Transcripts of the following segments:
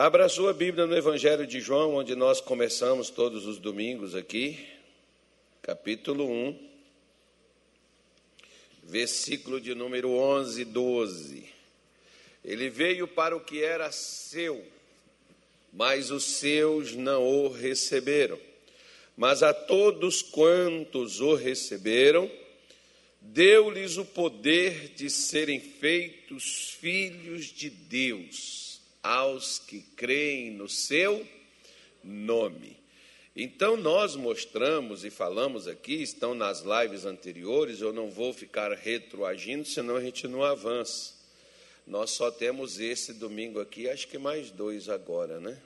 Abra sua Bíblia no Evangelho de João, onde nós começamos todos os domingos aqui, capítulo 1, versículo de número 11 e 12. Ele veio para o que era seu, mas os seus não o receberam. Mas a todos quantos o receberam, deu-lhes o poder de serem feitos filhos de Deus, aos que creem no seu nome. Então, nós mostramos e falamos aqui, estão nas lives anteriores, eu não vou ficar retroagindo, senão a gente não avança. Nós só temos esse domingo aqui, acho que mais dois agora, né?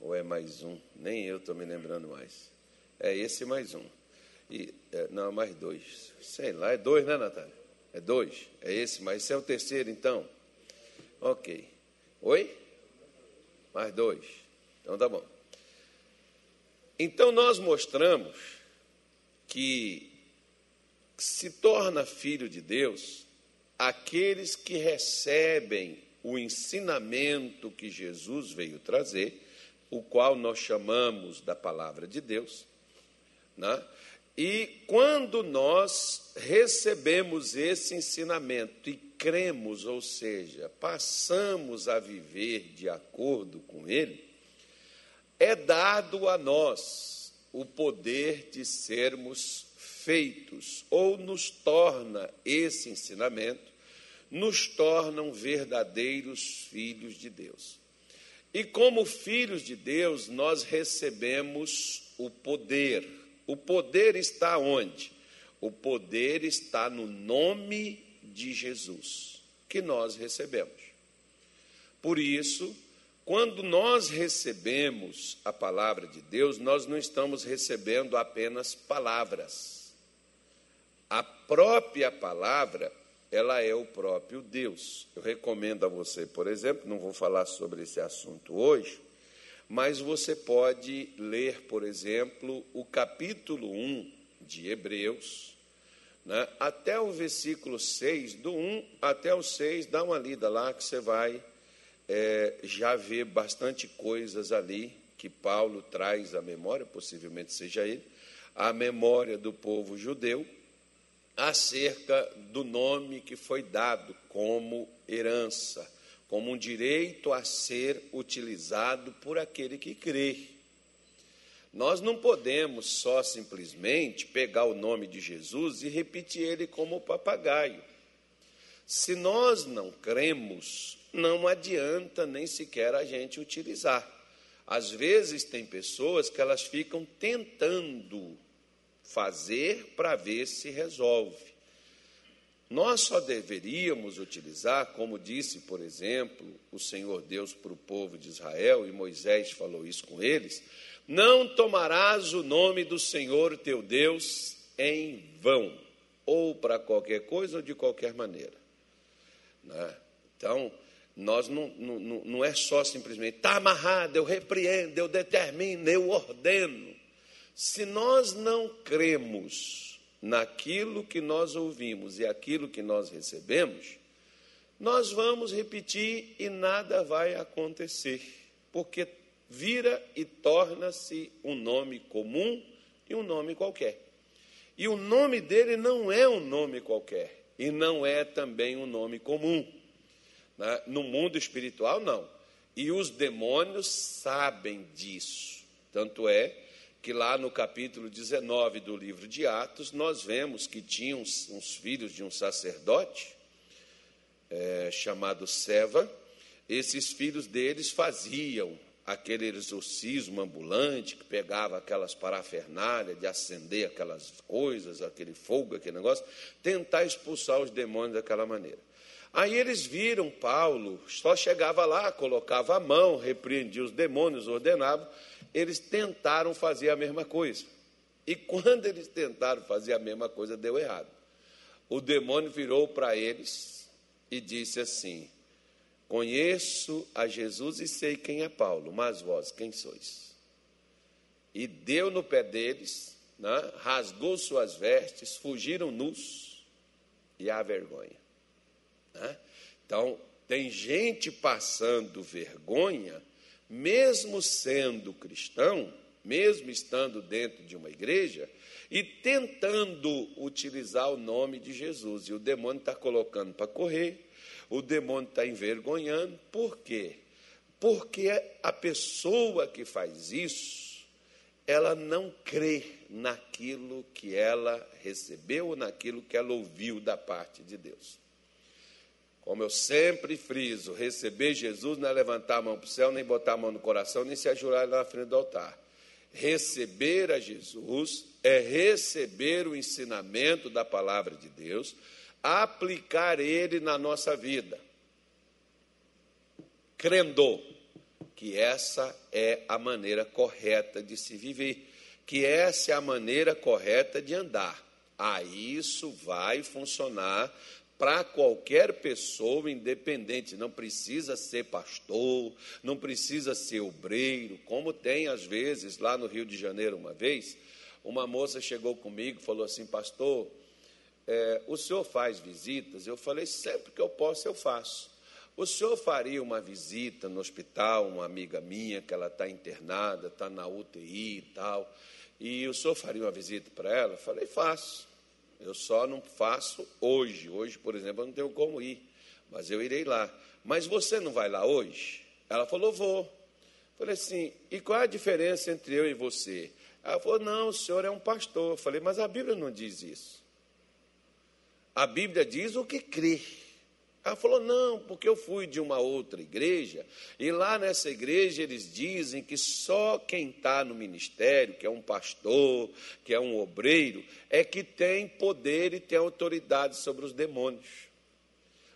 Ou é mais um? Nem eu estou me lembrando mais. É esse mais um. E, é, não, mais dois. Sei lá, é dois, né, Natália? É dois. É esse, mas esse é o terceiro, então. Ok. Oi? Mais dois. Então tá bom. Então nós mostramos que se torna filho de Deus aqueles que recebem o ensinamento que Jesus veio trazer, o qual nós chamamos da palavra de Deus, né? E quando nós recebemos esse ensinamento e cremos, ou seja, passamos a viver de acordo com ele, é dado a nós o poder de sermos feitos, ou nos torna esse ensinamento, nos tornam verdadeiros filhos de Deus. E como filhos de Deus, nós recebemos o poder o poder está onde? O poder está no nome de Jesus, que nós recebemos. Por isso, quando nós recebemos a palavra de Deus, nós não estamos recebendo apenas palavras. A própria palavra, ela é o próprio Deus. Eu recomendo a você, por exemplo, não vou falar sobre esse assunto hoje, mas você pode ler, por exemplo, o capítulo 1 de Hebreus, né, até o versículo 6, do 1 até o 6, dá uma lida lá que você vai é, já ver bastante coisas ali que Paulo traz à memória, possivelmente seja ele, à memória do povo judeu, acerca do nome que foi dado como herança como um direito a ser utilizado por aquele que crê. Nós não podemos só simplesmente pegar o nome de Jesus e repetir ele como papagaio. Se nós não cremos, não adianta nem sequer a gente utilizar. Às vezes tem pessoas que elas ficam tentando fazer para ver se resolve. Nós só deveríamos utilizar, como disse, por exemplo, o Senhor Deus para o povo de Israel, e Moisés falou isso com eles: não tomarás o nome do Senhor teu Deus em vão, ou para qualquer coisa ou de qualquer maneira. Né? Então, nós não, não, não é só simplesmente, está amarrado, eu repreendo, eu determino, eu ordeno. Se nós não cremos naquilo que nós ouvimos e aquilo que nós recebemos, nós vamos repetir e nada vai acontecer, porque vira e torna-se um nome comum e um nome qualquer. E o nome dele não é um nome qualquer, e não é também um nome comum. Né? No mundo espiritual, não. E os demônios sabem disso. Tanto é que lá no capítulo 19 do livro de Atos, nós vemos que tinha uns, uns filhos de um sacerdote é, chamado Seva. Esses filhos deles faziam aquele exorcismo ambulante, que pegava aquelas parafernálias de acender aquelas coisas, aquele fogo, aquele negócio, tentar expulsar os demônios daquela maneira. Aí eles viram Paulo, só chegava lá, colocava a mão, repreendia os demônios, ordenava, eles tentaram fazer a mesma coisa. E quando eles tentaram fazer a mesma coisa, deu errado. O demônio virou para eles e disse assim: Conheço a Jesus e sei quem é Paulo, mas vós quem sois? E deu no pé deles, né, rasgou suas vestes, fugiram nus e há vergonha. Né? Então, Tem gente passando vergonha, mesmo sendo cristão, mesmo estando dentro de uma igreja, e tentando utilizar o nome de Jesus. E o demônio está colocando para correr, o demônio está envergonhando. Por quê? Porque a pessoa que faz isso, ela não crê naquilo que ela recebeu, naquilo que ela ouviu da parte de Deus. Como eu sempre friso, receber Jesus não é levantar a mão para o céu, nem botar a mão no coração, nem se ajoelhar na frente do altar. Receber a Jesus é receber o ensinamento da palavra de Deus, aplicar ele na nossa vida, crendo que essa é a maneira correta de se viver, que essa é a maneira correta de andar. Aí isso vai funcionar para qualquer pessoa independente, não precisa ser pastor, não precisa ser obreiro, como tem às vezes lá no Rio de Janeiro uma vez, uma moça chegou comigo e falou assim, pastor, é, o senhor faz visitas? Eu falei, sempre que eu posso eu faço. O senhor faria uma visita no hospital, uma amiga minha que ela está internada, está na UTI e tal, e o senhor faria uma visita para ela? Eu falei, faço. Eu só não faço hoje. Hoje, por exemplo, eu não tenho como ir, mas eu irei lá. Mas você não vai lá hoje? Ela falou, vou. Falei assim, e qual é a diferença entre eu e você? Ela falou, não, o senhor é um pastor. Eu falei, mas a Bíblia não diz isso. A Bíblia diz o que crê. Ela falou: não, porque eu fui de uma outra igreja, e lá nessa igreja eles dizem que só quem está no ministério, que é um pastor, que é um obreiro, é que tem poder e tem autoridade sobre os demônios.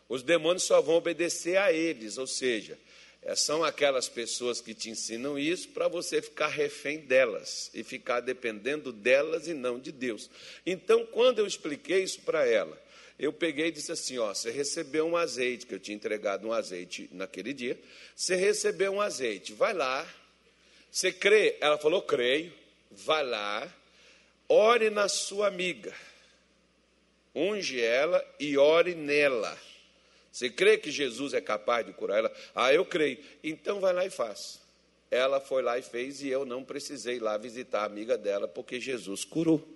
Os demônios só vão obedecer a eles, ou seja, é, são aquelas pessoas que te ensinam isso para você ficar refém delas e ficar dependendo delas e não de Deus. Então, quando eu expliquei isso para ela, eu peguei e disse assim: ó, você recebeu um azeite, que eu tinha entregado um azeite naquele dia. Você recebeu um azeite, vai lá. Você crê? Ela falou: creio. Vai lá, ore na sua amiga, unge ela e ore nela. Você crê que Jesus é capaz de curar ela? Ah, eu creio. Então vai lá e faça. Ela foi lá e fez, e eu não precisei lá visitar a amiga dela, porque Jesus curou,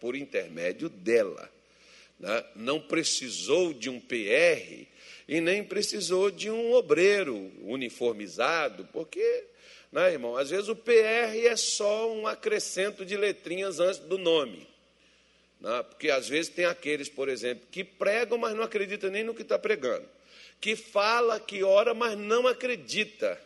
por intermédio dela né, não precisou de um PR e nem precisou de um obreiro uniformizado, porque, né, irmão, às vezes o PR é só um acrescento de letrinhas antes do nome. Né, porque às vezes tem aqueles, por exemplo, que pregam, mas não acreditam nem no que está pregando, que fala, que ora, mas não acredita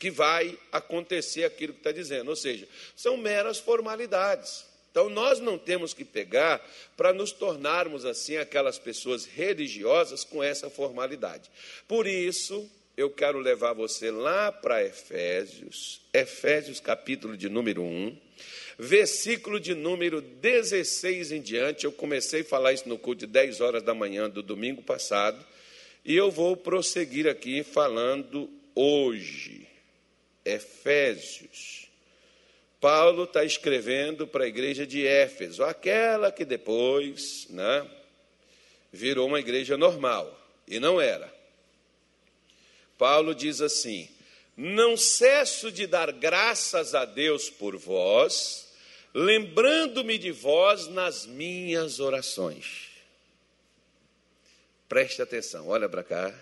que vai acontecer aquilo que está dizendo. Ou seja, são meras formalidades. Então, nós não temos que pegar para nos tornarmos assim aquelas pessoas religiosas com essa formalidade. Por isso, eu quero levar você lá para Efésios, Efésios capítulo de número 1, versículo de número 16 em diante. Eu comecei a falar isso no culto de 10 horas da manhã do domingo passado, e eu vou prosseguir aqui falando hoje. Efésios Paulo está escrevendo para a igreja de Éfeso, aquela que depois né, virou uma igreja normal, e não era. Paulo diz assim: Não cesso de dar graças a Deus por vós, lembrando-me de vós nas minhas orações. Preste atenção, olha para cá.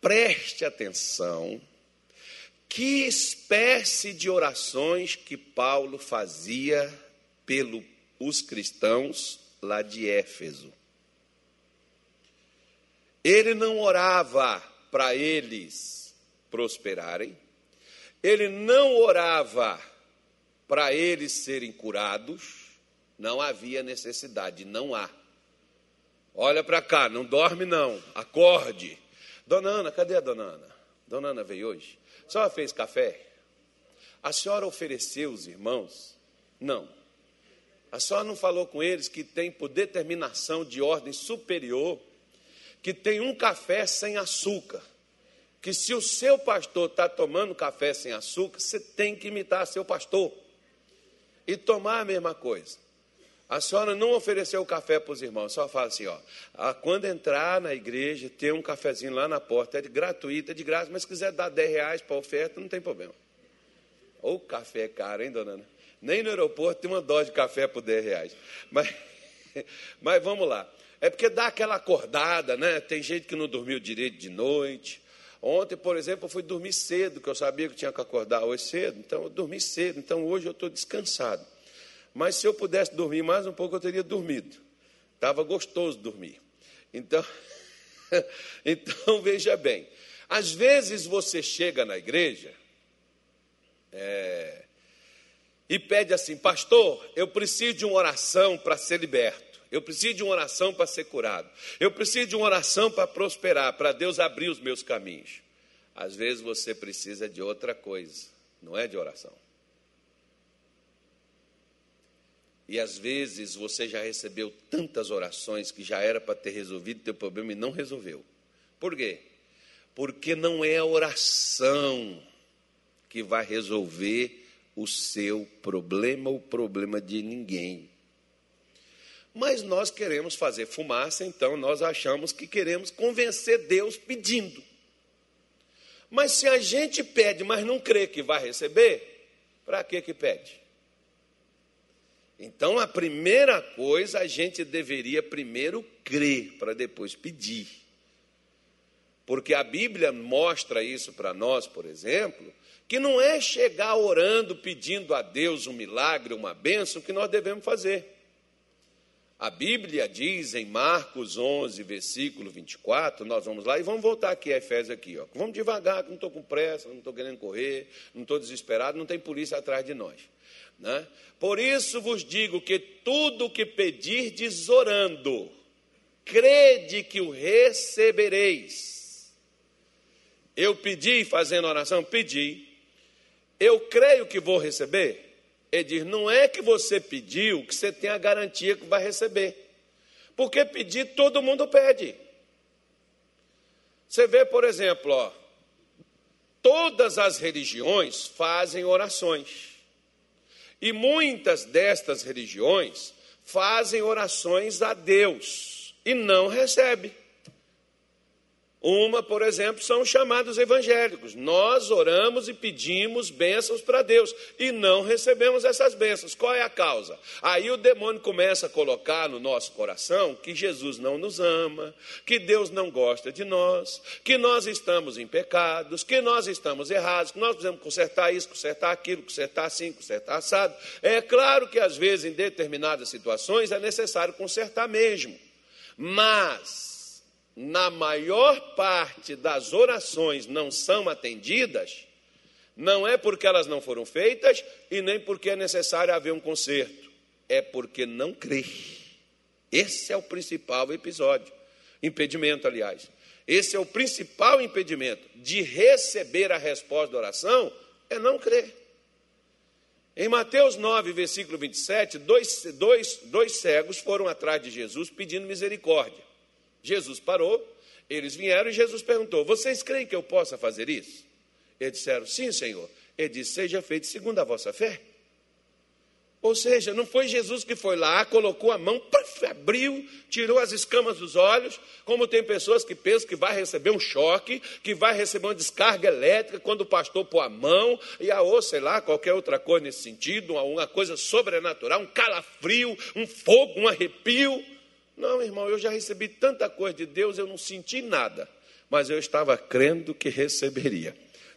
Preste atenção que espécie de orações que Paulo fazia pelos cristãos lá de Éfeso? Ele não orava para eles prosperarem, ele não orava para eles serem curados, não havia necessidade, não há. Olha para cá, não dorme não, acorde. Dona Ana, cadê a dona Ana? Dona Ana veio hoje? A senhora fez café? A senhora ofereceu os irmãos? Não. A senhora não falou com eles que tem por determinação de ordem superior que tem um café sem açúcar. Que se o seu pastor está tomando café sem açúcar, você tem que imitar seu pastor e tomar a mesma coisa. A senhora não ofereceu café para os irmãos, só fala assim, ó. Ah, quando entrar na igreja, tem um cafezinho lá na porta, é de gratuito, é de graça, mas se quiser dar 10 reais para oferta, não tem problema. Ou café é caro, hein, dona Ana? Nem no aeroporto tem uma dose de café por 10 reais. Mas, mas vamos lá. É porque dá aquela acordada, né? Tem gente que não dormiu direito de noite. Ontem, por exemplo, eu fui dormir cedo, que eu sabia que tinha que acordar hoje cedo, então eu dormi cedo, então hoje eu estou descansado. Mas se eu pudesse dormir mais um pouco, eu teria dormido. Estava gostoso dormir. Então, então veja bem. Às vezes você chega na igreja é, e pede assim, pastor, eu preciso de uma oração para ser liberto. Eu preciso de uma oração para ser curado. Eu preciso de uma oração para prosperar, para Deus abrir os meus caminhos. Às vezes você precisa de outra coisa, não é de oração. E às vezes você já recebeu tantas orações que já era para ter resolvido o teu problema e não resolveu. Por quê? Porque não é a oração que vai resolver o seu problema ou o problema de ninguém. Mas nós queremos fazer fumaça, então nós achamos que queremos convencer Deus pedindo. Mas se a gente pede, mas não crê que vai receber, para que que pede? Então, a primeira coisa, a gente deveria primeiro crer, para depois pedir. Porque a Bíblia mostra isso para nós, por exemplo, que não é chegar orando, pedindo a Deus um milagre, uma bênção, que nós devemos fazer. A Bíblia diz em Marcos 11, versículo 24, nós vamos lá e vamos voltar aqui a Efésios aqui, ó. Vamos devagar, não estou com pressa, não estou querendo correr, não estou desesperado, não tem polícia atrás de nós. Né? Por isso vos digo que tudo o que pedirdes orando, crede que o recebereis. Eu pedi fazendo oração? Pedi. Eu creio que vou receber? Ele diz: não é que você pediu que você tem a garantia que vai receber. Porque pedir todo mundo pede. Você vê, por exemplo, ó, todas as religiões fazem orações. E muitas destas religiões fazem orações a Deus e não recebem. Uma, por exemplo, são os chamados evangélicos. Nós oramos e pedimos bênçãos para Deus e não recebemos essas bênçãos. Qual é a causa? Aí o demônio começa a colocar no nosso coração que Jesus não nos ama, que Deus não gosta de nós, que nós estamos em pecados, que nós estamos errados, que nós precisamos consertar isso, consertar aquilo, consertar assim, consertar assado. É claro que às vezes, em determinadas situações, é necessário consertar mesmo. Mas na maior parte das orações não são atendidas, não é porque elas não foram feitas e nem porque é necessário haver um conserto, é porque não crê. Esse é o principal episódio, impedimento, aliás. Esse é o principal impedimento de receber a resposta da oração, é não crer. Em Mateus 9, versículo 27, dois, dois, dois cegos foram atrás de Jesus pedindo misericórdia. Jesus parou, eles vieram e Jesus perguntou: Vocês creem que eu possa fazer isso? Eles disseram: Sim, Senhor. Ele disse: Seja feito segundo a vossa fé. Ou seja, não foi Jesus que foi lá, colocou a mão, puff, abriu, tirou as escamas dos olhos, como tem pessoas que pensam que vai receber um choque, que vai receber uma descarga elétrica quando o pastor pôr a mão, e a ou sei lá, qualquer outra coisa nesse sentido, uma coisa sobrenatural, um calafrio, um fogo, um arrepio. Não, irmão, eu já recebi tanta coisa de Deus, eu não senti nada, mas eu estava crendo que receberia.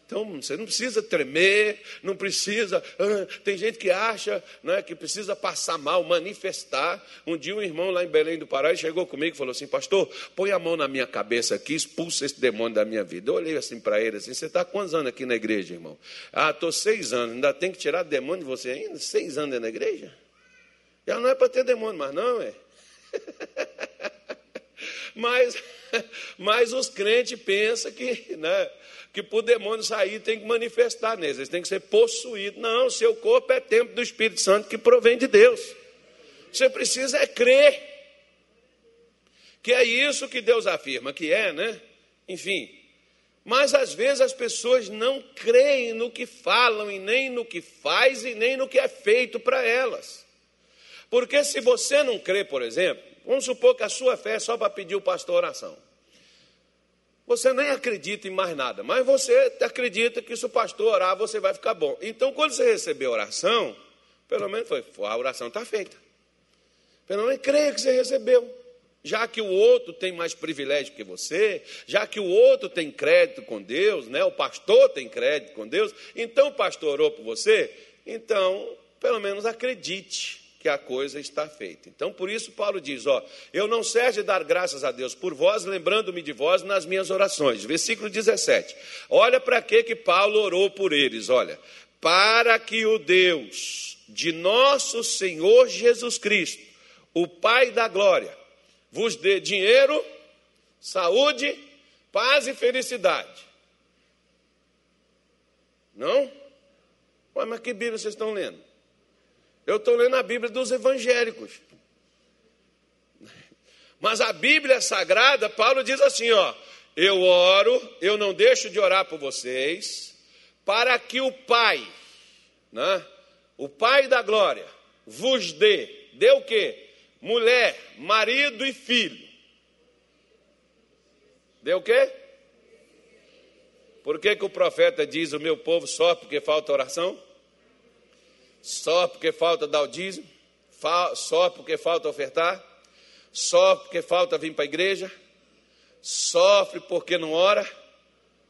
Então, você não precisa tremer, não precisa. Ah, tem gente que acha né, que precisa passar mal, manifestar. Um dia, um irmão lá em Belém do Pará chegou comigo e falou assim: Pastor, põe a mão na minha cabeça aqui, expulsa esse demônio da minha vida. Eu olhei assim para ele: assim, Você está quantos anos aqui na igreja, irmão? Ah, estou seis anos, ainda tem que tirar demônio de você ainda? Seis anos na igreja? Já não é para ter demônio, mas não, é. mas, mas os crentes pensam que, né, que para o demônio sair tem que manifestar neles, eles têm que ser possuídos. Não, seu corpo é templo do Espírito Santo que provém de Deus. Você precisa é crer. Que é isso que Deus afirma que é, né? Enfim. Mas às vezes as pessoas não creem no que falam, e nem no que faz, e nem no que é feito para elas. Porque se você não crê, por exemplo, vamos supor que a sua fé é só para pedir o pastor oração. Você nem acredita em mais nada, mas você acredita que se o pastor orar, você vai ficar bom. Então, quando você receber a oração, pelo menos foi, a oração está feita. Pelo menos creia que você recebeu. Já que o outro tem mais privilégio que você, já que o outro tem crédito com Deus, né? o pastor tem crédito com Deus, então o pastor orou por você, então, pelo menos acredite que a coisa está feita. Então, por isso, Paulo diz: Ó, eu não cesse de dar graças a Deus por vós, lembrando-me de vós nas minhas orações. Versículo 17. Olha para que que Paulo orou por eles, olha. Para que o Deus de nosso Senhor Jesus Cristo, o Pai da glória, vos dê dinheiro, saúde, paz e felicidade. Não? Ué, mas que Bíblia vocês estão lendo? Eu estou lendo a Bíblia dos evangélicos. Mas a Bíblia Sagrada, Paulo diz assim: ó, eu oro, eu não deixo de orar por vocês, para que o Pai, né, o Pai da glória, vos dê, dê o quê? mulher, marido e filho. Deu o quê? Por que, que o profeta diz: O meu povo só porque falta oração? Só porque falta dar o dízimo? Só porque falta ofertar? Só porque falta vir para a igreja? Sofre porque não ora?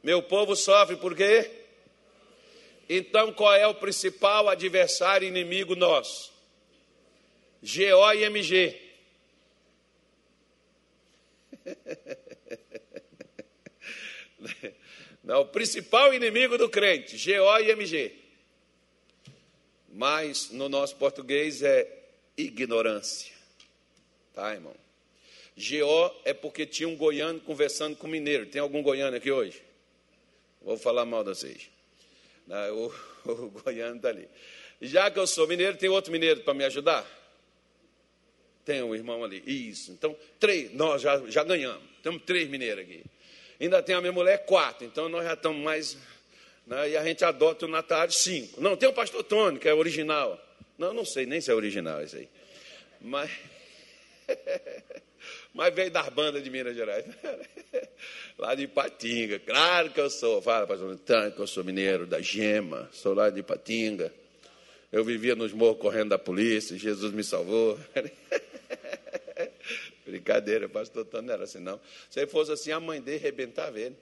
Meu povo sofre por quê? Então qual é o principal adversário inimigo nosso? GO e MG. Não, o principal inimigo do crente, GO e MG. Mas no nosso português é ignorância. Tá, irmão? GO é porque tinha um goiano conversando com mineiro. Tem algum goiano aqui hoje? Vou falar mal de vocês. Não, o, o goiano está ali. Já que eu sou mineiro, tem outro mineiro para me ajudar? Tem um irmão ali. Isso. Então, três, nós já, já ganhamos. Temos três mineiros aqui. Ainda tem a minha mulher, quatro. Então, nós já estamos mais. Né, e a gente adota o Natário, cinco. Não, tem o pastor Tony, que é original. Não, não sei nem se é original isso aí. Mas. Mas veio das bandas de Minas Gerais. lá de Ipatinga. Claro que eu sou. Fala, pastor Antônio, que eu sou mineiro da Gema. Sou lá de Ipatinga. Eu vivia nos morros correndo da polícia. Jesus me salvou. Brincadeira, pastor Tony não era assim, não. Se ele fosse assim, a mãe dele arrebentava ele.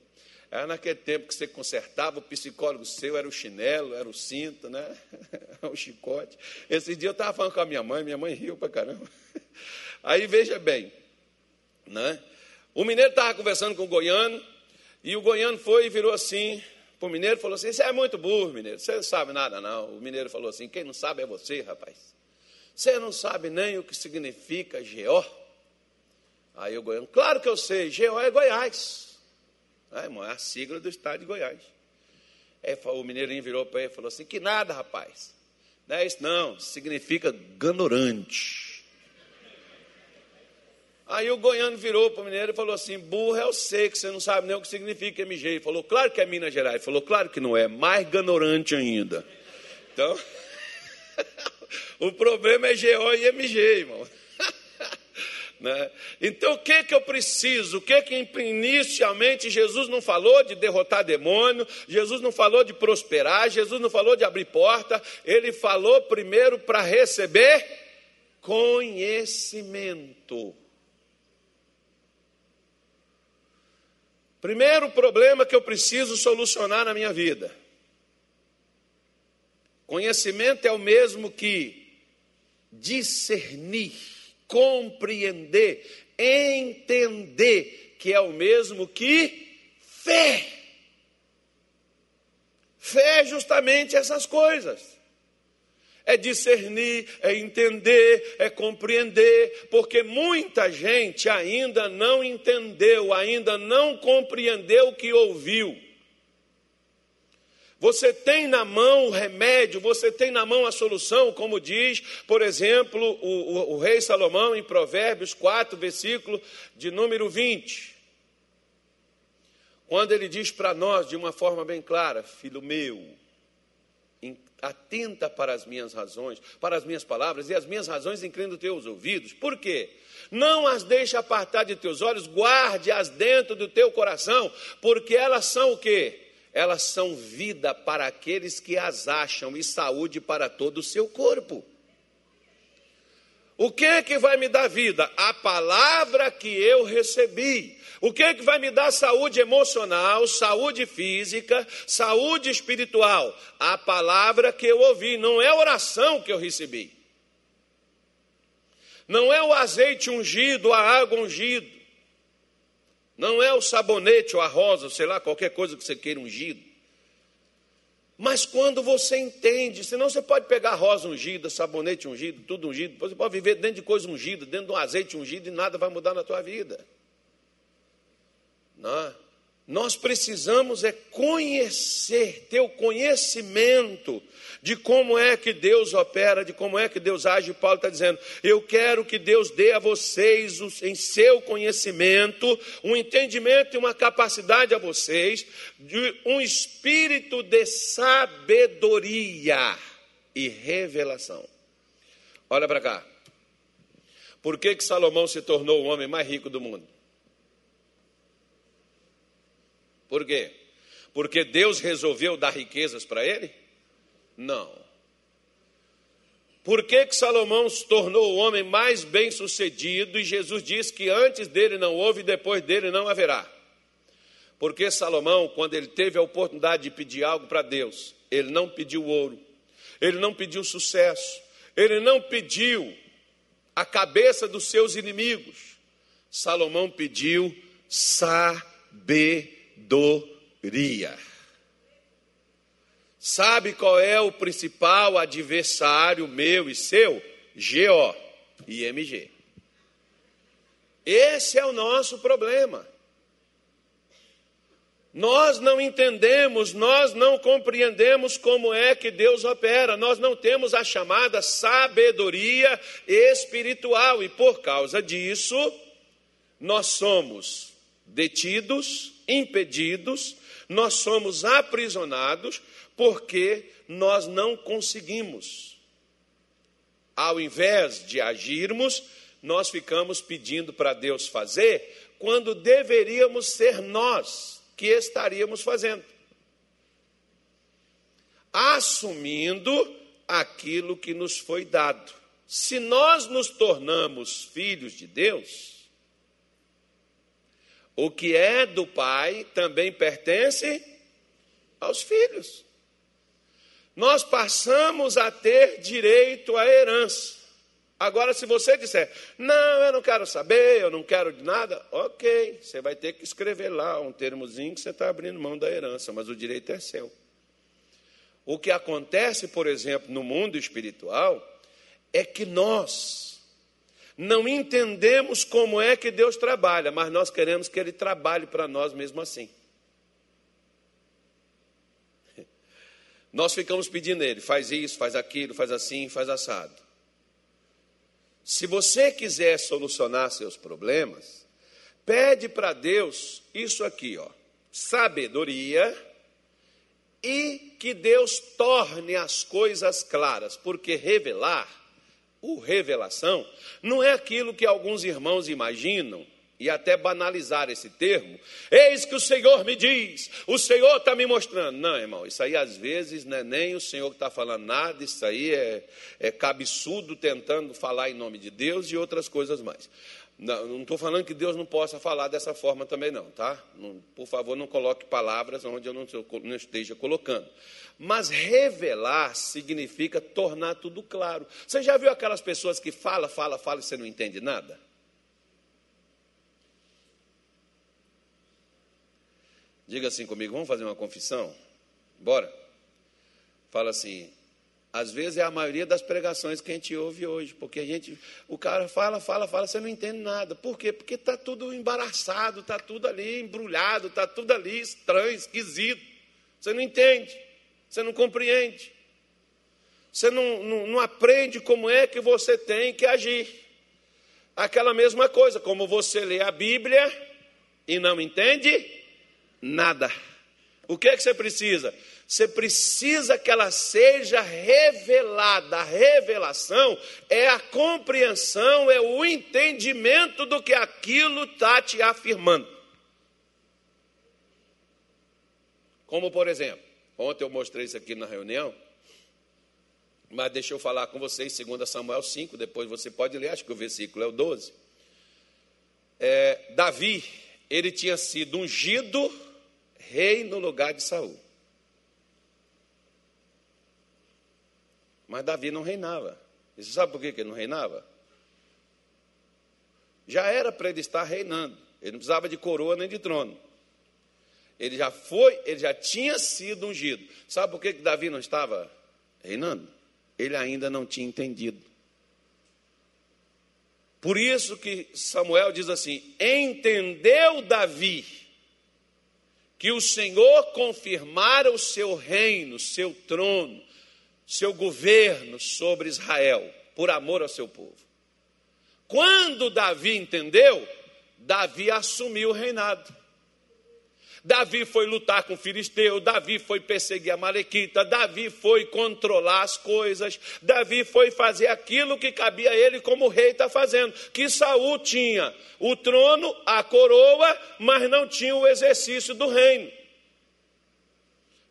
Era naquele tempo que você consertava, o psicólogo seu era o chinelo, era o cinto, né? o chicote. Esse dia eu estava falando com a minha mãe, minha mãe riu para caramba. Aí veja bem, né? O mineiro estava conversando com o goiano, e o goiano foi e virou assim para o mineiro falou assim: Você é muito burro, mineiro, você não sabe nada, não. O mineiro falou assim: Quem não sabe é você, rapaz. Você não sabe nem o que significa GO? Aí o goiano, claro que eu sei, GO é Goiás. Ah, é a sigla do estado de Goiás. Aí o mineirinho virou para ele e falou assim: Que nada, rapaz. Não é isso, não. Significa ganorante. Aí o goiano virou para o mineiro e falou assim: burro, eu sei que você não sabe nem o que significa MG. Ele falou: claro que é Minas Gerais. Ele falou: claro que não é, mais ganorante ainda. Então, o problema é GO e MG, irmão. Né? Então, o que, que eu preciso? O que, que inicialmente Jesus não falou de derrotar demônio, Jesus não falou de prosperar, Jesus não falou de abrir porta, ele falou primeiro para receber conhecimento. Primeiro problema que eu preciso solucionar na minha vida. Conhecimento é o mesmo que discernir compreender, entender, que é o mesmo que fé. Fé é justamente essas coisas. É discernir, é entender, é compreender, porque muita gente ainda não entendeu, ainda não compreendeu o que ouviu. Você tem na mão o remédio, você tem na mão a solução, como diz, por exemplo, o, o, o rei Salomão em Provérbios 4, versículo de número 20. Quando ele diz para nós de uma forma bem clara: Filho meu, atenta para as minhas razões, para as minhas palavras, e as minhas razões inclinam teus ouvidos. Por quê? Não as deixe apartar de teus olhos, guarde-as dentro do teu coração, porque elas são o quê? Elas são vida para aqueles que as acham e saúde para todo o seu corpo. O que é que vai me dar vida? A palavra que eu recebi. O que é que vai me dar saúde emocional, saúde física, saúde espiritual? A palavra que eu ouvi, não é a oração que eu recebi. Não é o azeite ungido, a água ungido. Não é o sabonete ou a rosa, sei lá, qualquer coisa que você queira ungido. Mas quando você entende, senão você pode pegar rosa ungida, sabonete ungido, tudo ungido, você pode viver dentro de coisa ungida, dentro de um azeite ungido e nada vai mudar na tua vida. Não. É? Nós precisamos é conhecer, ter o conhecimento de como é que Deus opera, de como é que Deus age. Paulo está dizendo: Eu quero que Deus dê a vocês, em seu conhecimento, um entendimento e uma capacidade a vocês, de um espírito de sabedoria e revelação. Olha para cá. Por que, que Salomão se tornou o homem mais rico do mundo? Por quê? Porque Deus resolveu dar riquezas para ele? Não. Por que, que Salomão se tornou o homem mais bem sucedido e Jesus diz que antes dele não houve e depois dele não haverá? Porque Salomão, quando ele teve a oportunidade de pedir algo para Deus, ele não pediu ouro, ele não pediu sucesso, ele não pediu a cabeça dos seus inimigos. Salomão pediu sabedoria sabedoria. Sabe qual é o principal adversário meu e seu? GO e MG. Esse é o nosso problema. Nós não entendemos, nós não compreendemos como é que Deus opera, nós não temos a chamada sabedoria espiritual e por causa disso, nós somos detidos, impedidos, nós somos aprisionados porque nós não conseguimos. Ao invés de agirmos, nós ficamos pedindo para Deus fazer, quando deveríamos ser nós que estaríamos fazendo. Assumindo aquilo que nos foi dado. Se nós nos tornamos filhos de Deus, o que é do pai também pertence aos filhos. Nós passamos a ter direito à herança. Agora, se você disser, não, eu não quero saber, eu não quero de nada, ok, você vai ter que escrever lá um termozinho que você está abrindo mão da herança, mas o direito é seu. O que acontece, por exemplo, no mundo espiritual, é que nós não entendemos como é que Deus trabalha, mas nós queremos que Ele trabalhe para nós mesmo assim. Nós ficamos pedindo a Ele, faz isso, faz aquilo, faz assim, faz assado. Se você quiser solucionar seus problemas, pede para Deus isso aqui, ó, sabedoria e que Deus torne as coisas claras, porque revelar o revelação não é aquilo que alguns irmãos imaginam e até banalizar esse termo. Eis que o Senhor me diz, o Senhor está me mostrando. Não, irmão, isso aí às vezes não é nem o Senhor que está falando nada, isso aí é, é cabeçudo tentando falar em nome de Deus e outras coisas mais. Não estou falando que Deus não possa falar dessa forma também, não, tá? Não, por favor, não coloque palavras onde eu não, não esteja colocando. Mas revelar significa tornar tudo claro. Você já viu aquelas pessoas que fala, fala, fala e você não entende nada? Diga assim comigo, vamos fazer uma confissão? Bora. Fala assim, às vezes é a maioria das pregações que a gente ouve hoje, porque a gente, o cara fala, fala, fala, você não entende nada. Por quê? Porque está tudo embaraçado, está tudo ali embrulhado, está tudo ali estranho, esquisito. Você não entende. Você não compreende. Você não, não, não aprende como é que você tem que agir. Aquela mesma coisa, como você lê a Bíblia e não entende nada. O que é que você precisa? Você precisa que ela seja revelada. A revelação é a compreensão, é o entendimento do que aquilo está te afirmando. Como, por exemplo, ontem eu mostrei isso aqui na reunião, mas deixa eu falar com vocês, 2 Samuel 5, depois você pode ler, acho que o versículo é o 12. É, Davi, ele tinha sido ungido rei no lugar de Saul. Mas Davi não reinava. E você sabe por que ele não reinava? Já era para ele estar reinando. Ele não precisava de coroa nem de trono. Ele já foi, ele já tinha sido ungido. Sabe por que Davi não estava reinando? Ele ainda não tinha entendido. Por isso que Samuel diz assim: entendeu Davi que o Senhor confirmara o seu reino, seu trono, seu governo sobre Israel, por amor ao seu povo. Quando Davi entendeu, Davi assumiu o reinado. Davi foi lutar com o filisteu, Davi foi perseguir a Malequita, Davi foi controlar as coisas, Davi foi fazer aquilo que cabia a ele como o rei está fazendo, que Saul tinha o trono, a coroa, mas não tinha o exercício do reino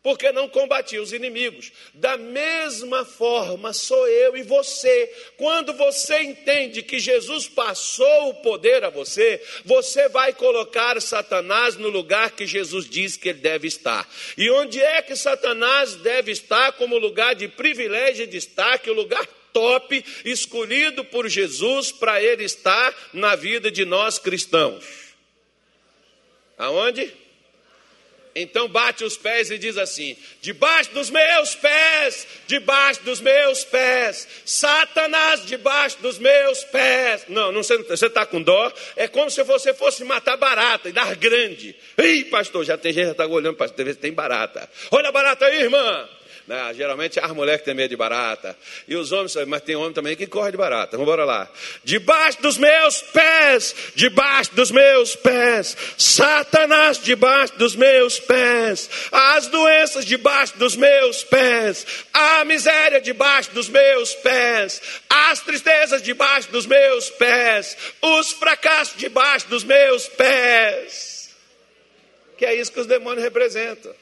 porque não combatia os inimigos. Da mesma forma sou eu e você. Quando você entende que Jesus passou o poder a você, você vai colocar Satanás no lugar que Jesus diz que ele deve estar. E onde é que Satanás deve estar como lugar de privilégio e destaque, o lugar top escolhido por Jesus para ele estar na vida de nós cristãos? Aonde? Então bate os pés e diz assim: debaixo dos meus pés, debaixo dos meus pés, Satanás debaixo dos meus pés. Não, não você está com dó, é como se você fosse matar barata e dar grande. Ih, pastor, já tem gente que está olhando para ver se tem barata. Olha a barata aí, irmã. Né? Geralmente as mulheres que têm medo de barata. E os homens, mas tem homem também que corre de barata. Vamos embora lá. Debaixo dos meus pés, debaixo dos meus pés, Satanás debaixo dos meus pés, as doenças debaixo dos meus pés, a miséria debaixo dos meus pés, as tristezas debaixo dos meus pés, os fracassos debaixo dos meus pés. Que é isso que os demônios representam.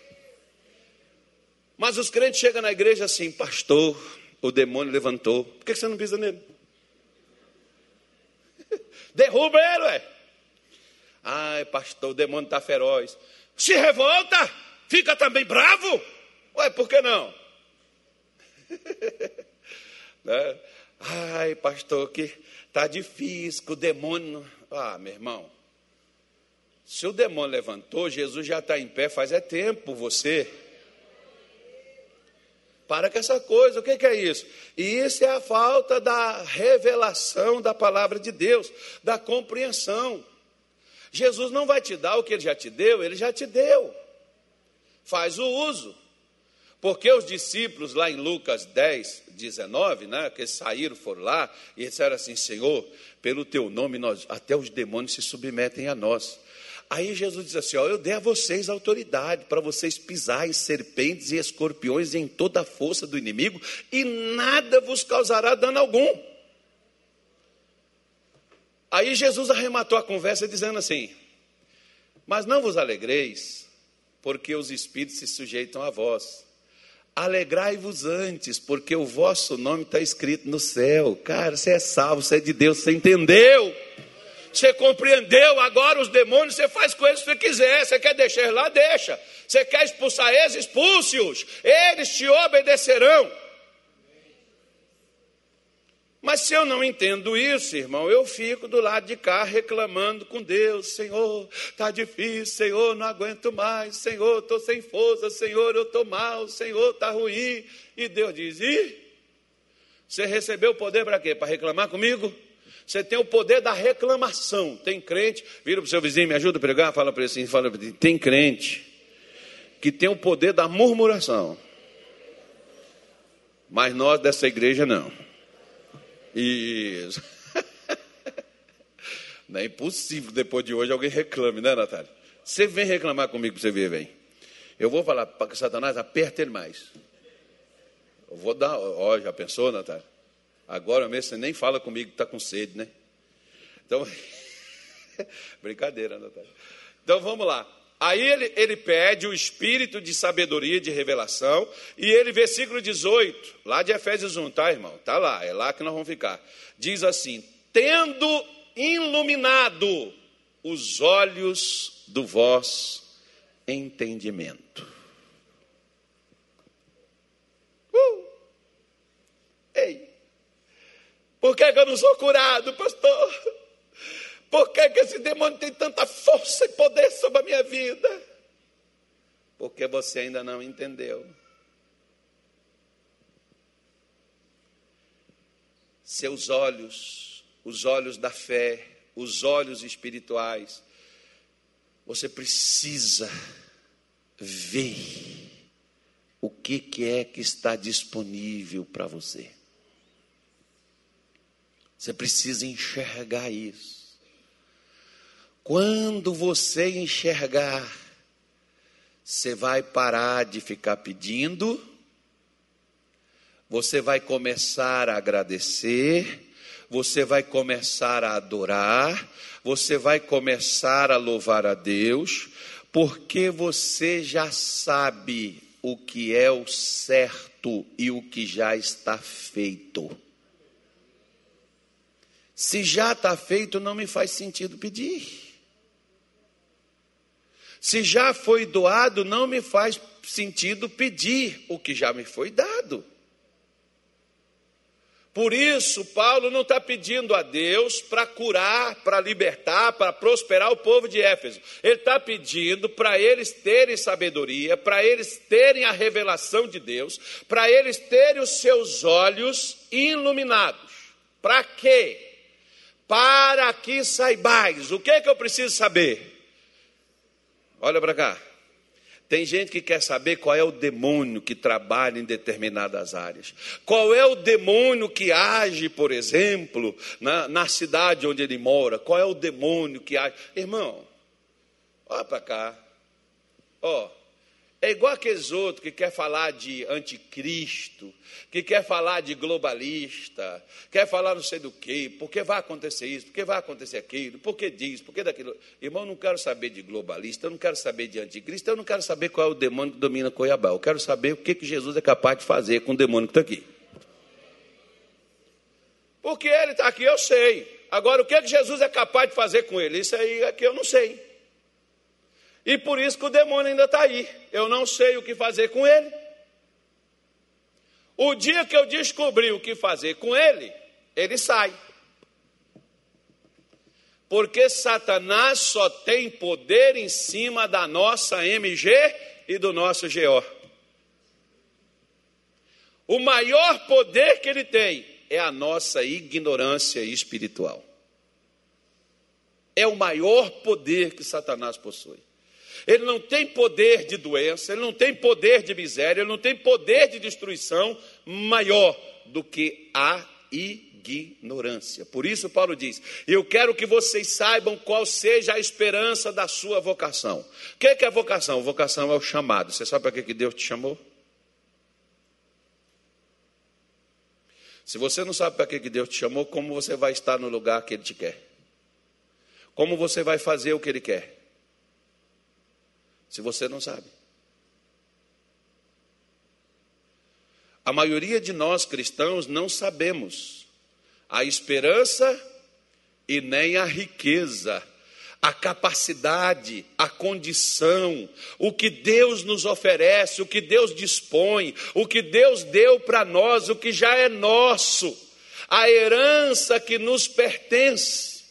Mas os crentes chegam na igreja assim, pastor, o demônio levantou. Por que você não pisa nele? Derruba ele, ué. Ai, pastor, o demônio está feroz. Se revolta, fica também bravo. Ué, por que não? né? Ai, pastor, que está difícil, que o demônio. Ah, meu irmão. Se o demônio levantou, Jesus já está em pé faz é tempo, você. Para com essa coisa, o que, é isso? Isso é a falta da revelação da palavra de Deus, da compreensão. Jesus não vai te dar o que ele já te deu, ele já te deu. Faz o uso. Porque os discípulos, lá em Lucas 10, 19, né, que saíram, foram lá e disseram assim: Senhor, pelo teu nome, nós, até os demônios se submetem a nós. Aí Jesus diz assim: ó, Eu dei a vocês autoridade para vocês pisarem serpentes e escorpiões em toda a força do inimigo, e nada vos causará dano algum. Aí Jesus arrematou a conversa dizendo assim: Mas não vos alegreis, porque os espíritos se sujeitam a vós. Alegrai-vos antes, porque o vosso nome está escrito no céu. Cara, você é salvo, você é de Deus, você entendeu? Você compreendeu agora os demônios, você faz com eles o que você quiser. Você quer deixar lá, deixa. Você quer expulsar eles, expulse-os. Eles te obedecerão. Mas se eu não entendo isso, irmão, eu fico do lado de cá reclamando com Deus: Senhor, está difícil, Senhor, não aguento mais, Senhor, estou sem força, Senhor, eu estou mal, Senhor, está ruim. E Deus diz: Ih, você recebeu o poder para quê? Para reclamar comigo? Você tem o poder da reclamação. Tem crente, vira para o seu vizinho, me ajuda a pregar, fala para ele assim, fala para ele, tem crente que tem o poder da murmuração. Mas nós dessa igreja não. Isso. Não é impossível depois de hoje alguém reclame, né, Natália? Você vem reclamar comigo para você ver, vem. Eu vou falar para Satanás, aperta ele mais. Eu vou dar, ó, já pensou, Natália? Agora mesmo você nem fala comigo que está com sede, né? Então, brincadeira, Natália. Então vamos lá. Aí ele, ele pede o espírito de sabedoria, de revelação, e ele, versículo 18, lá de Efésios 1, tá, irmão? Tá lá, é lá que nós vamos ficar. Diz assim: tendo iluminado os olhos do vosso entendimento. Uh! Ei, por que, que eu não sou curado, pastor? Por que, que esse demônio tem tanta força e poder sobre a minha vida? Porque você ainda não entendeu. Seus olhos, os olhos da fé, os olhos espirituais, você precisa ver o que, que é que está disponível para você. Você precisa enxergar isso. Quando você enxergar, você vai parar de ficar pedindo, você vai começar a agradecer, você vai começar a adorar, você vai começar a louvar a Deus, porque você já sabe o que é o certo e o que já está feito. Se já está feito, não me faz sentido pedir. Se já foi doado, não me faz sentido pedir o que já me foi dado. Por isso, Paulo não está pedindo a Deus para curar, para libertar, para prosperar o povo de Éfeso. Ele está pedindo para eles terem sabedoria, para eles terem a revelação de Deus, para eles terem os seus olhos iluminados. Para quê? Para que saibais. O que, é que eu preciso saber? Olha para cá. Tem gente que quer saber qual é o demônio que trabalha em determinadas áreas. Qual é o demônio que age, por exemplo, na, na cidade onde ele mora. Qual é o demônio que age. Irmão, olha para cá. Ó, é igual aqueles outros que quer falar de anticristo, que quer falar de globalista, quer falar não sei do que, porque vai acontecer isso, porque vai acontecer aquilo, porque diz, porque daquilo. Irmão, eu não quero saber de globalista, eu não quero saber de anticristo, eu não quero saber qual é o demônio que domina Coiabá. Eu quero saber o que, que Jesus é capaz de fazer com o demônio que está aqui. Porque ele está aqui, eu sei. Agora, o que, que Jesus é capaz de fazer com ele? Isso aí é que eu não sei. E por isso que o demônio ainda está aí. Eu não sei o que fazer com ele. O dia que eu descobri o que fazer com ele, ele sai. Porque Satanás só tem poder em cima da nossa MG e do nosso GO. O maior poder que ele tem é a nossa ignorância espiritual. É o maior poder que Satanás possui. Ele não tem poder de doença, ele não tem poder de miséria, ele não tem poder de destruição maior do que a ignorância. Por isso, Paulo diz: Eu quero que vocês saibam qual seja a esperança da sua vocação. O que é, vocação? Vocação é o chamado. Você sabe para que Deus te chamou? Se você não sabe para que Deus te chamou, como você vai estar no lugar que Ele te quer? Como você vai fazer o que Ele quer? Se você não sabe. A maioria de nós cristãos não sabemos a esperança e nem a riqueza, a capacidade, a condição, o que Deus nos oferece, o que Deus dispõe, o que Deus deu para nós, o que já é nosso, a herança que nos pertence.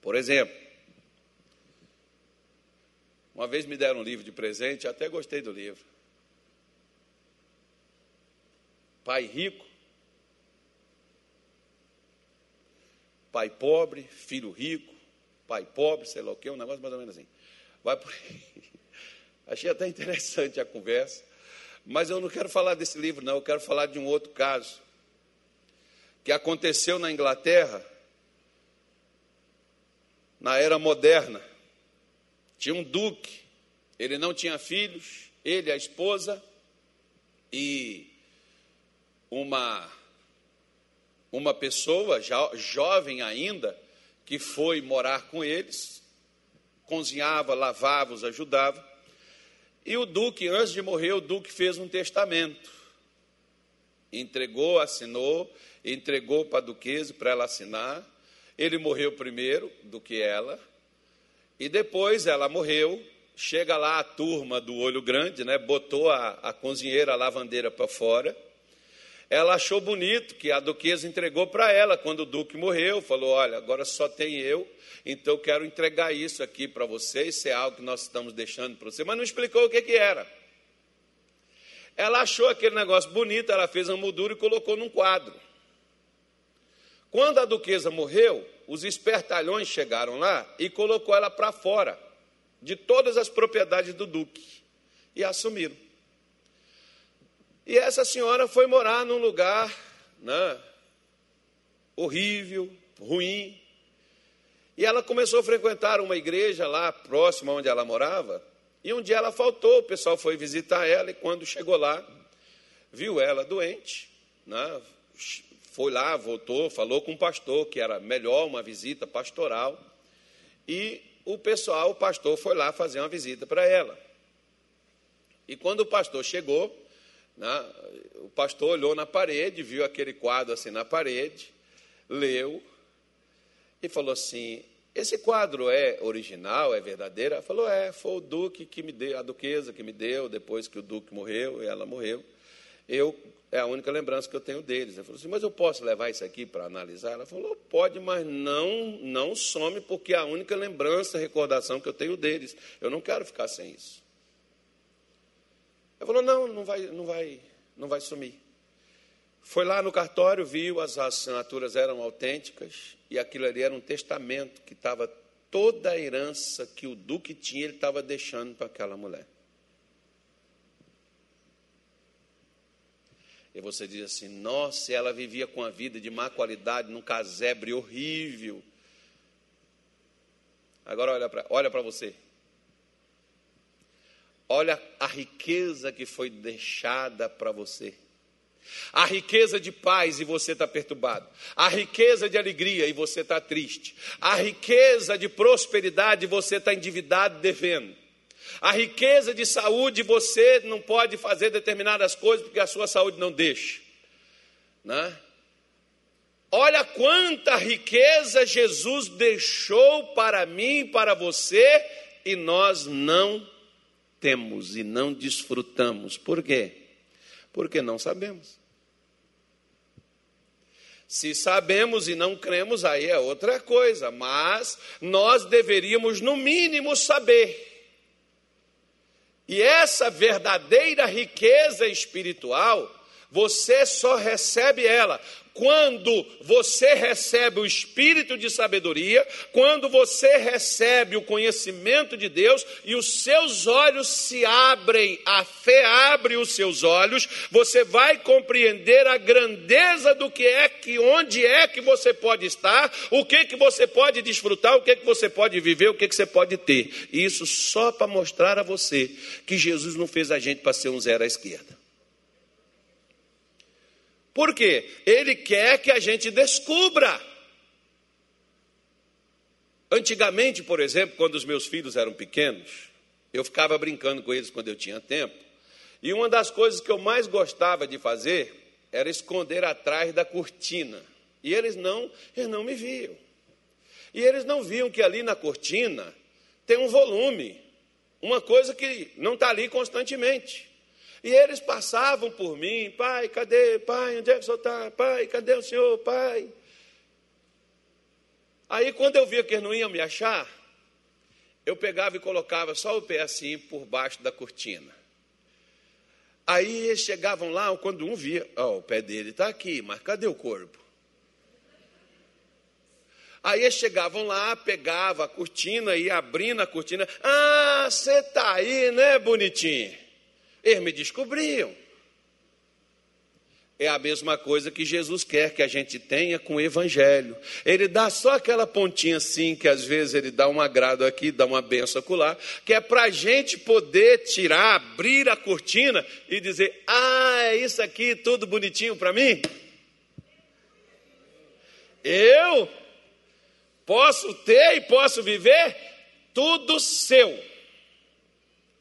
Por exemplo, uma vez me deram um livro de presente, até gostei do livro. Pai rico, pai pobre, filho rico, pai pobre, sei lá o que, um negócio mais ou menos assim. Vai por Achei até interessante a conversa, mas eu não quero falar desse livro, não, eu quero falar de um outro caso que aconteceu na Inglaterra na era moderna. Tinha um duque Ele não tinha filhos, ele, a esposa e uma, uma pessoa jo, jovem ainda que foi morar com eles, cozinhava, lavava, os ajudava. E o Duque, antes de morrer, o Duque fez um testamento. Entregou, assinou, entregou para a Duquesa para ela assinar. Ele morreu primeiro do que ela. E depois ela morreu. Chega lá a turma do olho grande, né? botou a, a cozinheira, a lavandeira para fora. Ela achou bonito que a duquesa entregou para ela quando o duque morreu. Falou: Olha, agora só tem eu então quero entregar isso aqui para vocês, isso é algo que nós estamos deixando para você, mas não explicou o que, que era. Ela achou aquele negócio bonito, ela fez uma moldura e colocou num quadro. Quando a duquesa morreu, os espertalhões chegaram lá e colocou ela para fora de todas as propriedades do duque e assumiram. E essa senhora foi morar num lugar né, horrível, ruim, e ela começou a frequentar uma igreja lá próxima onde ela morava. E um dia ela faltou, o pessoal foi visitar ela e quando chegou lá, viu ela doente, né? Foi lá, voltou, falou com o pastor que era melhor uma visita pastoral. E o pessoal, o pastor foi lá fazer uma visita para ela. E quando o pastor chegou, né, o pastor olhou na parede, viu aquele quadro assim na parede, leu, e falou assim: Esse quadro é original, é verdadeiro? Ela falou: É, foi o Duque que me deu, a Duquesa que me deu, depois que o Duque morreu e ela morreu. Eu, é a única lembrança que eu tenho deles. Ela falou assim: Mas eu posso levar isso aqui para analisar? Ela falou: Pode, mas não, não some, porque é a única lembrança, recordação que eu tenho deles. Eu não quero ficar sem isso. Ela falou: Não, não vai, não vai, não vai sumir. Foi lá no cartório, viu, as assinaturas eram autênticas, e aquilo ali era um testamento que estava toda a herança que o duque tinha, ele estava deixando para aquela mulher. E você diz assim: nossa, ela vivia com a vida de má qualidade, num casebre horrível. Agora olha para olha você. Olha a riqueza que foi deixada para você. A riqueza de paz e você está perturbado. A riqueza de alegria e você está triste. A riqueza de prosperidade e você está endividado, devendo. A riqueza de saúde você não pode fazer determinadas coisas porque a sua saúde não deixa. Né? Olha quanta riqueza Jesus deixou para mim para você e nós não temos e não desfrutamos. Por quê? Porque não sabemos. Se sabemos e não cremos, aí é outra coisa, mas nós deveríamos, no mínimo, saber. E essa verdadeira riqueza espiritual, você só recebe ela quando você recebe o espírito de sabedoria, quando você recebe o conhecimento de Deus e os seus olhos se abrem, a fé abre os seus olhos, você vai compreender a grandeza do que é que onde é que você pode estar, o que que você pode desfrutar, o que que você pode viver, o que que você pode ter. E isso só para mostrar a você que Jesus não fez a gente para ser um zero à esquerda. Por quê? Ele quer que a gente descubra. Antigamente, por exemplo, quando os meus filhos eram pequenos, eu ficava brincando com eles quando eu tinha tempo. E uma das coisas que eu mais gostava de fazer era esconder atrás da cortina. E eles não, eles não me viam. E eles não viam que ali na cortina tem um volume, uma coisa que não está ali constantemente. E eles passavam por mim, pai, cadê? Pai, onde é que o senhor está? Pai, cadê o senhor? Pai. Aí quando eu via que eles não iam me achar, eu pegava e colocava só o pé assim por baixo da cortina. Aí eles chegavam lá, quando um via, ó, oh, o pé dele está aqui, mas cadê o corpo? Aí eles chegavam lá, pegava a cortina, ia abrindo a cortina. Ah, você está aí, né, bonitinho? Eles me descobriam. é a mesma coisa que Jesus quer que a gente tenha com o Evangelho. Ele dá só aquela pontinha assim, que às vezes ele dá um agrado aqui, dá uma benção acolá, que é para a gente poder tirar, abrir a cortina e dizer: Ah, é isso aqui, tudo bonitinho para mim? Eu posso ter e posso viver tudo seu.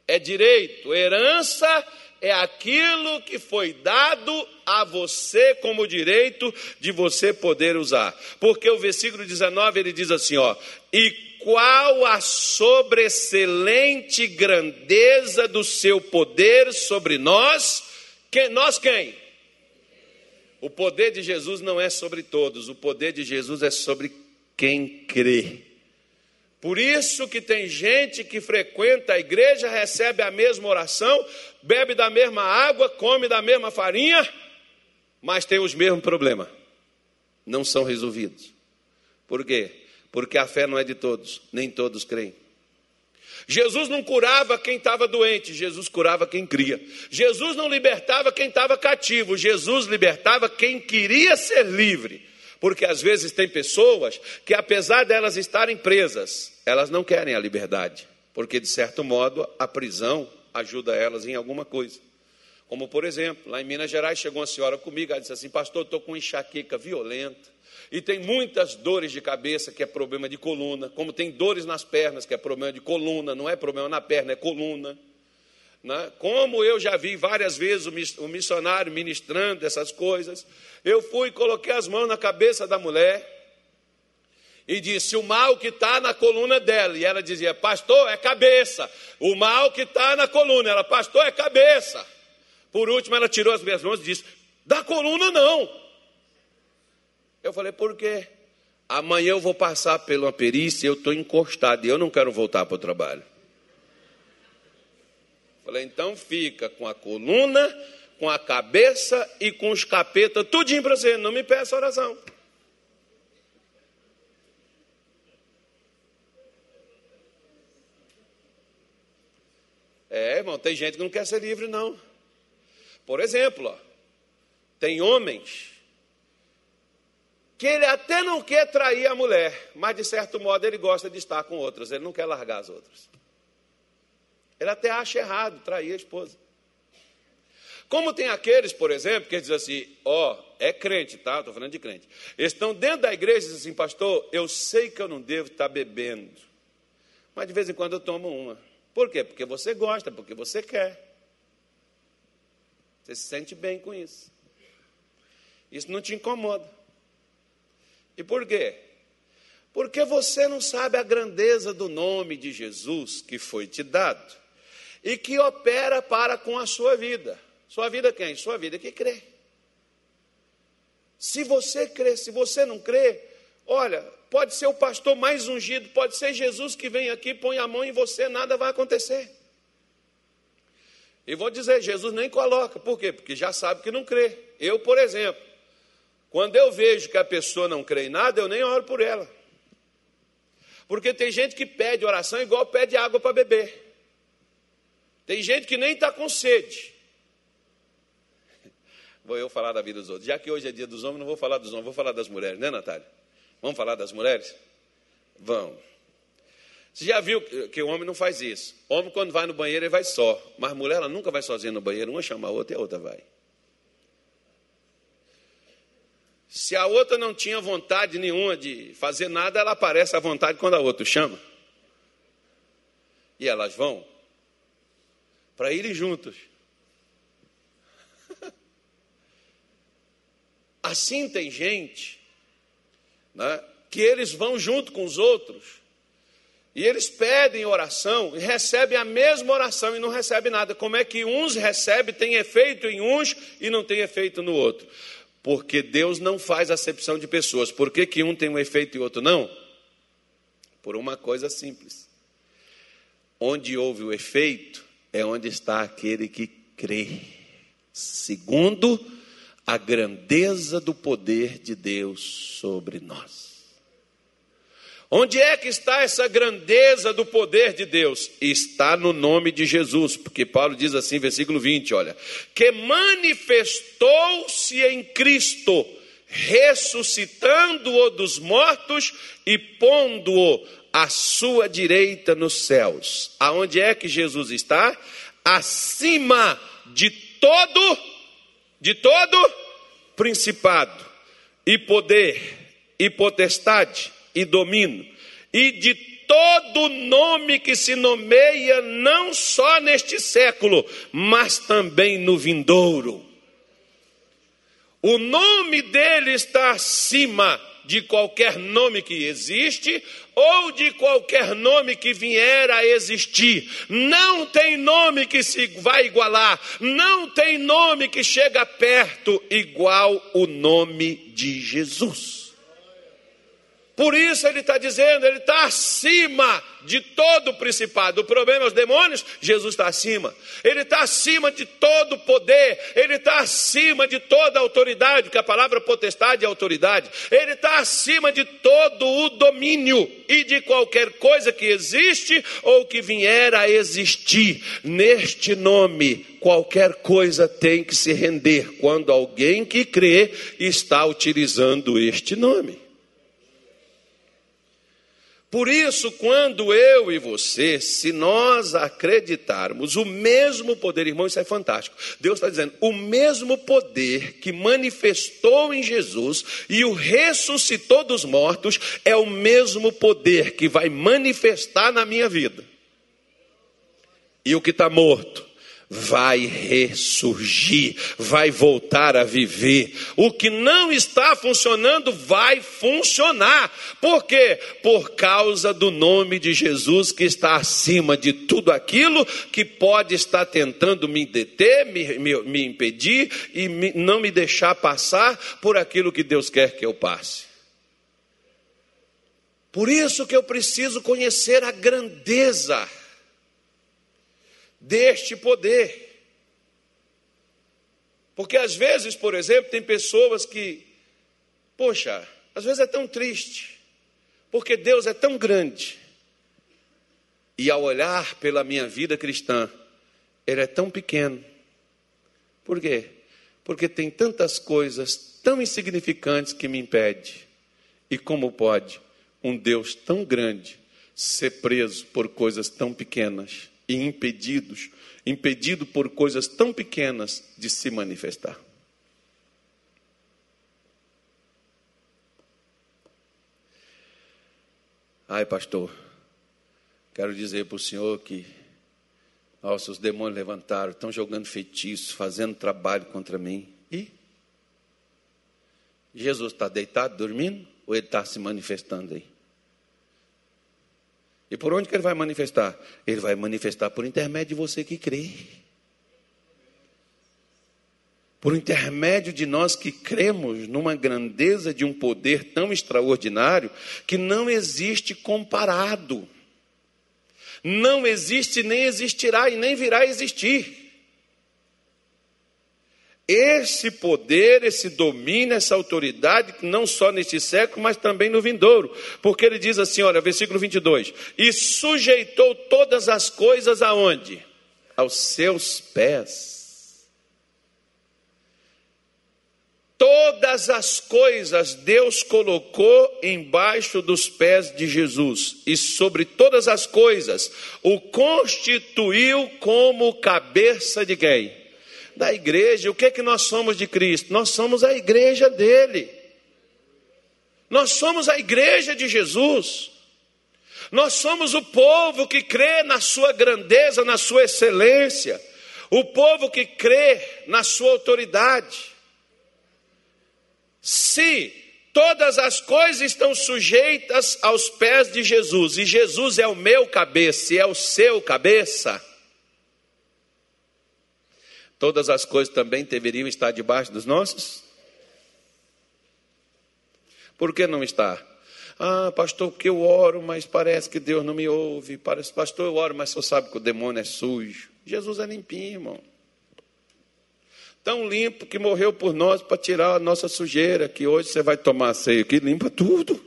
É direito, herança é aquilo que foi dado a você como direito de você poder usar. Porque o versículo 19 ele diz assim, ó: "E qual a sobreexcelente grandeza do seu poder sobre nós? Que nós quem? O poder de Jesus não é sobre todos, o poder de Jesus é sobre quem crê. Por isso que tem gente que frequenta a igreja, recebe a mesma oração, bebe da mesma água, come da mesma farinha, mas tem os mesmos problemas. Não são resolvidos. Por quê? Porque a fé não é de todos, nem todos creem. Jesus não curava quem estava doente, Jesus curava quem cria. Jesus não libertava quem estava cativo, Jesus libertava quem queria ser livre. Porque às vezes tem pessoas que, apesar delas estarem presas, elas não querem a liberdade, porque de certo modo a prisão ajuda elas em alguma coisa. Como por exemplo, lá em Minas Gerais chegou uma senhora comigo, ela disse assim: Pastor, estou com enxaqueca violenta e tem muitas dores de cabeça, que é problema de coluna, como tem dores nas pernas, que é problema de coluna, não é problema na perna, é coluna. Né? Como eu já vi várias vezes o missionário ministrando essas coisas, eu fui e coloquei as mãos na cabeça da mulher e disse: O mal que está na coluna dela. E ela dizia: Pastor, é cabeça. O mal que está na coluna. Ela, Pastor, é cabeça. Por último, ela tirou as minhas mãos e disse: Da coluna não. Eu falei: Por quê? Amanhã eu vou passar pela perícia, eu estou encostado e eu não quero voltar para o trabalho. Falei, então fica com a coluna, com a cabeça e com os capetas, tudinho para você, não me peça oração. É, irmão, tem gente que não quer ser livre, não. Por exemplo, ó, tem homens que ele até não quer trair a mulher, mas de certo modo ele gosta de estar com outras, ele não quer largar as outras. Ele até acha errado trair a esposa. Como tem aqueles, por exemplo, que dizem assim: ó, oh, é crente, tá? Estou falando de crente. Eles estão dentro da igreja e dizem assim, pastor, eu sei que eu não devo estar bebendo, mas de vez em quando eu tomo uma. Por quê? Porque você gosta, porque você quer. Você se sente bem com isso. Isso não te incomoda. E por quê? Porque você não sabe a grandeza do nome de Jesus que foi te dado e que opera para com a sua vida. Sua vida quem? Sua vida que crê. Se você crê, se você não crê, olha, pode ser o pastor mais ungido, pode ser Jesus que vem aqui, põe a mão em você, nada vai acontecer. E vou dizer, Jesus nem coloca, por quê? Porque já sabe que não crê. Eu, por exemplo, quando eu vejo que a pessoa não crê em nada, eu nem oro por ela. Porque tem gente que pede oração igual pede água para beber. Tem gente que nem está com sede. Vou eu falar da vida dos outros. Já que hoje é dia dos homens, não vou falar dos homens, vou falar das mulheres, né, Natália? Vamos falar das mulheres? Vamos. Você já viu que o homem não faz isso? Homem, quando vai no banheiro, ele vai só. Mas mulher, ela nunca vai sozinha no banheiro. Uma chama a outra e a outra vai. Se a outra não tinha vontade nenhuma de fazer nada, ela aparece à vontade quando a outra chama. E elas vão para irem juntos. Assim tem gente né, que eles vão junto com os outros e eles pedem oração e recebem a mesma oração e não recebem nada. Como é que uns recebem, tem efeito em uns e não tem efeito no outro? Porque Deus não faz acepção de pessoas. Por que, que um tem um efeito e outro não? Por uma coisa simples. Onde houve o efeito, é onde está aquele que crê, segundo a grandeza do poder de Deus sobre nós. Onde é que está essa grandeza do poder de Deus? Está no nome de Jesus, porque Paulo diz assim, versículo 20, olha, que manifestou-se em Cristo, ressuscitando-o dos mortos e pondo-o à sua direita nos céus. Aonde é que Jesus está? Acima de todo, de todo principado e poder e potestade e domínio, e de todo nome que se nomeia, não só neste século, mas também no vindouro. O nome dele está acima de qualquer nome que existe ou de qualquer nome que vier a existir. Não tem nome que se vai igualar, não tem nome que chega perto igual o nome de Jesus. Por isso ele está dizendo, ele está acima de todo o principado. O problema é os demônios, Jesus está acima. Ele está acima de todo o poder, ele está acima de toda autoridade, porque a palavra potestade é autoridade. Ele está acima de todo o domínio e de qualquer coisa que existe ou que vier a existir. Neste nome, qualquer coisa tem que se render quando alguém que crê está utilizando este nome. Por isso, quando eu e você, se nós acreditarmos o mesmo poder, irmão, isso é fantástico. Deus está dizendo, o mesmo poder que manifestou em Jesus e o ressuscitou dos mortos, é o mesmo poder que vai manifestar na minha vida. E o que está morto vai ressurgir, vai voltar a viver. O que não está funcionando vai funcionar. Por quê? Por causa do nome de Jesus que está acima de tudo aquilo que pode estar tentando me deter, me, me, me impedir e me, não me deixar passar por aquilo que Deus quer que eu passe. Por isso que eu preciso conhecer a grandeza deste poder. Porque às vezes, por exemplo, tem pessoas que, poxa, às vezes é tão triste, porque Deus é tão grande, e ao olhar pela minha vida cristã, Ele é tão pequeno. Por quê? Porque tem tantas coisas tão insignificantes que me impede. E como pode um Deus tão grande ser preso por coisas tão pequenas? E impedidos, impedido por coisas tão pequenas de se manifestar. Ai, pastor, quero dizer para o senhor que nossa, os demônios levantaram, estão jogando feitiço, fazendo trabalho contra mim. E Jesus está deitado, dormindo, ou ele está se manifestando aí? E por onde que ele vai manifestar? Ele vai manifestar por intermédio de você que crê. Por intermédio de nós que cremos numa grandeza de um poder tão extraordinário que não existe comparado. Não existe, nem existirá e nem virá a existir. Esse poder, esse domínio, essa autoridade, não só neste século, mas também no vindouro. Porque ele diz assim, olha, versículo 22: E sujeitou todas as coisas aonde? Aos seus pés. Todas as coisas Deus colocou embaixo dos pés de Jesus, e sobre todas as coisas o constituiu como cabeça de quem? Da igreja. O que é que nós somos de Cristo? Nós somos a igreja dele. Nós somos a igreja de Jesus. Nós somos o povo que crê na sua grandeza, na sua excelência. O povo que crê na sua autoridade. Se todas as coisas estão sujeitas aos pés de Jesus, e Jesus é o meu cabeça e é o seu cabeça, todas as coisas também deveriam estar debaixo dos nossos? Por que não está? Ah, pastor, porque eu oro, mas parece que Deus não me ouve. Parece, pastor, eu oro, mas só sabe que o demônio é sujo. Jesus é limpinho, irmão. Tão limpo que morreu por nós para tirar a nossa sujeira, que hoje você vai tomar ceia aqui, limpa tudo.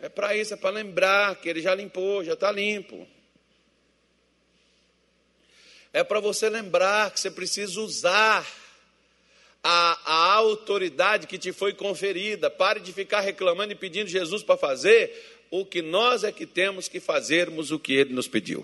É para isso, é para lembrar que ele já limpou, já está limpo. É para você lembrar que você precisa usar a, a autoridade que te foi conferida. Pare de ficar reclamando e pedindo Jesus para fazer o que nós é que temos que fazermos o que ele nos pediu.